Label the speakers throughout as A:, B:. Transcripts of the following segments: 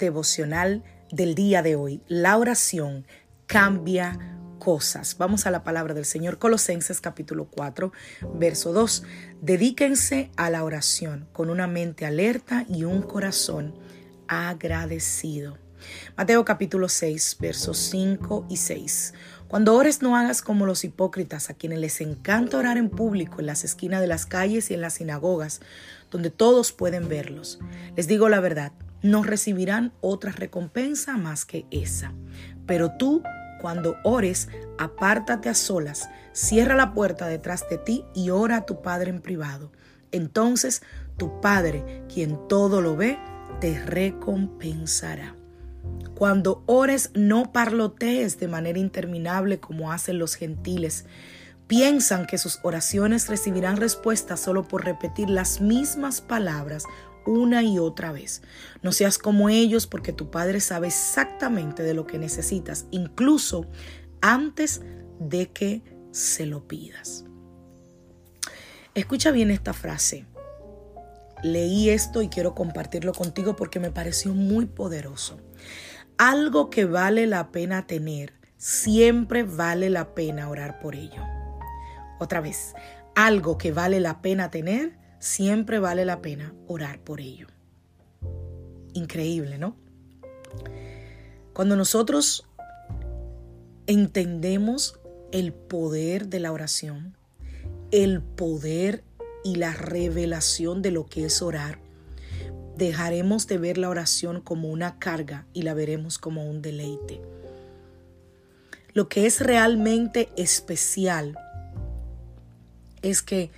A: Devocional del día de hoy. La oración cambia cosas. Vamos a la palabra del Señor. Colosenses capítulo 4, verso 2. Dedíquense a la oración con una mente alerta y un corazón agradecido. Mateo capítulo 6, versos 5 y 6. Cuando ores no hagas como los hipócritas a quienes les encanta orar en público en las esquinas de las calles y en las sinagogas, donde todos pueden verlos. Les digo la verdad, no recibirán otra recompensa más que esa. Pero tú, cuando ores, apártate a solas, cierra la puerta detrás de ti y ora a tu Padre en privado. Entonces tu Padre, quien todo lo ve, te recompensará. Cuando ores, no parlotees de manera interminable como hacen los gentiles. Piensan que sus oraciones recibirán respuesta solo por repetir las mismas palabras una y otra vez. No seas como ellos porque tu Padre sabe exactamente de lo que necesitas, incluso antes de que se lo pidas. Escucha bien esta frase. Leí esto y quiero compartirlo contigo porque me pareció muy poderoso. Algo que vale la pena tener, siempre vale la pena orar por ello. Otra vez, algo que vale la pena tener, siempre vale la pena orar por ello. Increíble, ¿no? Cuando nosotros entendemos el poder de la oración, el poder y la revelación de lo que es orar, dejaremos de ver la oración como una carga y la veremos como un deleite. Lo que es realmente especial es que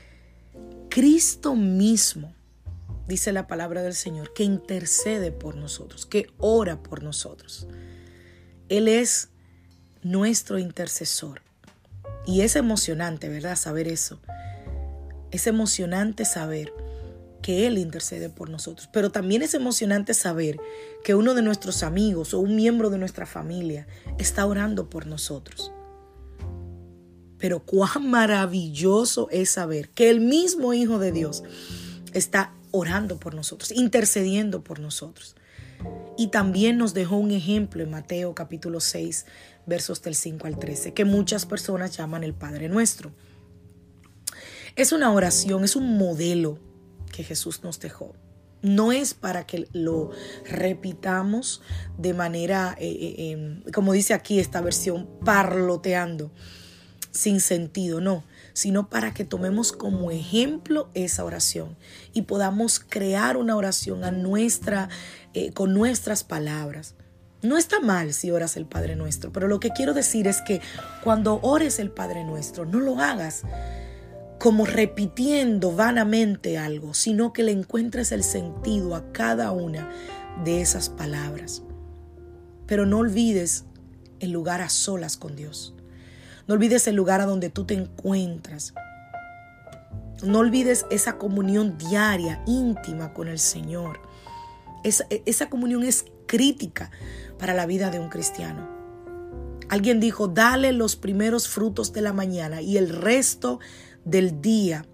A: Cristo mismo, dice la palabra del Señor, que intercede por nosotros, que ora por nosotros. Él es nuestro intercesor. Y es emocionante, ¿verdad? Saber eso. Es emocionante saber que Él intercede por nosotros. Pero también es emocionante saber que uno de nuestros amigos o un miembro de nuestra familia está orando por nosotros. Pero cuán maravilloso es saber que el mismo Hijo de Dios está orando por nosotros, intercediendo por nosotros. Y también nos dejó un ejemplo en Mateo capítulo 6, versos del 5 al 13, que muchas personas llaman el Padre Nuestro. Es una oración, es un modelo que Jesús nos dejó. No es para que lo repitamos de manera, eh, eh, em, como dice aquí esta versión, parloteando sin sentido, no, sino para que tomemos como ejemplo esa oración y podamos crear una oración a nuestra, eh, con nuestras palabras. No está mal si oras el Padre Nuestro, pero lo que quiero decir es que cuando ores el Padre Nuestro, no lo hagas como repitiendo vanamente algo, sino que le encuentres el sentido a cada una de esas palabras. Pero no olvides el lugar a solas con Dios. No olvides el lugar a donde tú te encuentras. No olvides esa comunión diaria, íntima con el Señor. Esa, esa, comunión es crítica para la vida de un cristiano. Alguien dijo, dale los primeros frutos de la mañana y el resto del día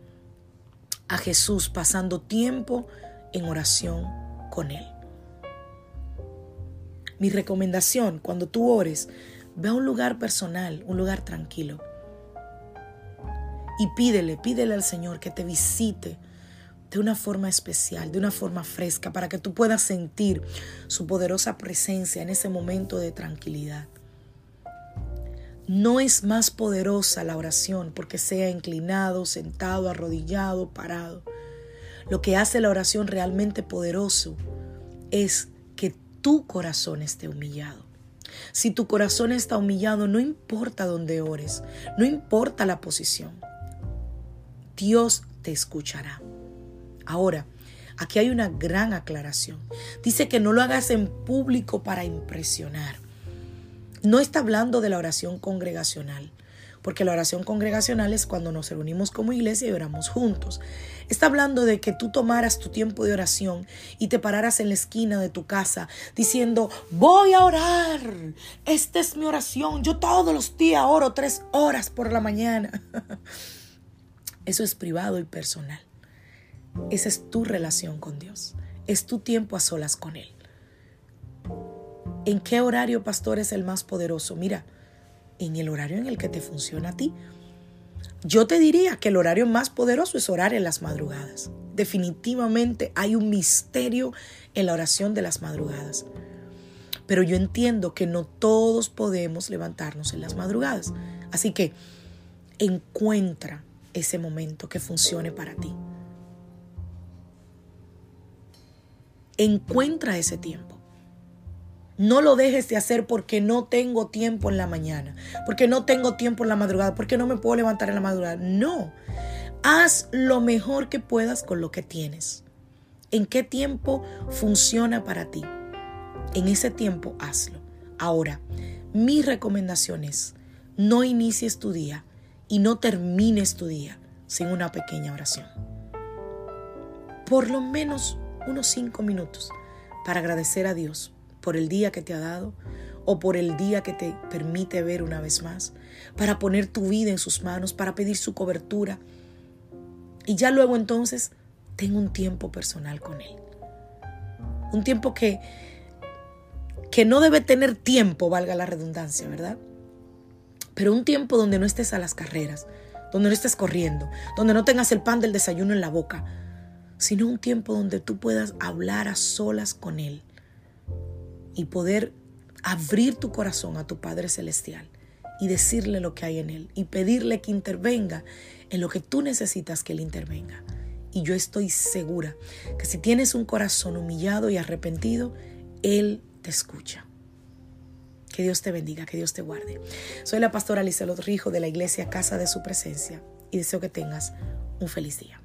A: a Jesús pasando tiempo en oración con Él. Mi recomendación cuando tú ores, Ve a un lugar personal, un lugar tranquilo. Y pídele, pídele al Señor que te visite de una forma especial, de una forma fresca, para que tú puedas sentir su poderosa presencia en ese momento de tranquilidad. No es más poderosa la oración porque sea inclinado, sentado, arrodillado, parado. Lo que hace la oración realmente poderoso es que tu corazón esté humillado. Si tu corazón está humillado, no importa dónde ores, no importa la posición, Dios te escuchará. Ahora, aquí hay una gran aclaración. Dice que no lo hagas en público para impresionar. No está hablando de la oración congregacional porque la oración congregacional es cuando nos reunimos como iglesia y oramos juntos. Está hablando de que tú tomaras tu tiempo de oración y te pararas en la esquina de tu casa diciendo, voy a orar, esta es mi oración, yo todos los días oro tres horas por la mañana. Eso es privado y personal. Esa es tu relación con Dios. Es tu tiempo a solas con Él. ¿En qué horario, pastor, es el más poderoso? Mira, en el horario en el que te funciona a ti. Yo te diría que el horario más poderoso es orar en las madrugadas. Definitivamente hay un misterio en la oración de las madrugadas. Pero yo entiendo que no todos podemos levantarnos en las madrugadas. Así que encuentra ese momento que funcione para ti. Encuentra ese tiempo. No lo dejes de hacer porque no tengo tiempo en la mañana, porque no tengo tiempo en la madrugada, porque no me puedo levantar en la madrugada. No, haz lo mejor que puedas con lo que tienes. ¿En qué tiempo funciona para ti? En ese tiempo hazlo. Ahora, mi recomendación es, no inicies tu día y no termines tu día sin una pequeña oración. Por lo menos unos cinco minutos para agradecer a Dios por el día que te ha dado o por el día que te permite ver una vez más, para poner tu vida en sus manos, para pedir su cobertura. Y ya luego entonces, tengo un tiempo personal con Él. Un tiempo que, que no debe tener tiempo, valga la redundancia, ¿verdad? Pero un tiempo donde no estés a las carreras, donde no estés corriendo, donde no tengas el pan del desayuno en la boca, sino un tiempo donde tú puedas hablar a solas con Él y poder abrir tu corazón a tu Padre Celestial y decirle lo que hay en Él y pedirle que intervenga en lo que tú necesitas que Él intervenga. Y yo estoy segura que si tienes un corazón humillado y arrepentido, Él te escucha. Que Dios te bendiga, que Dios te guarde. Soy la pastora Lizelot Rijo de la iglesia Casa de Su Presencia y deseo que tengas un feliz día.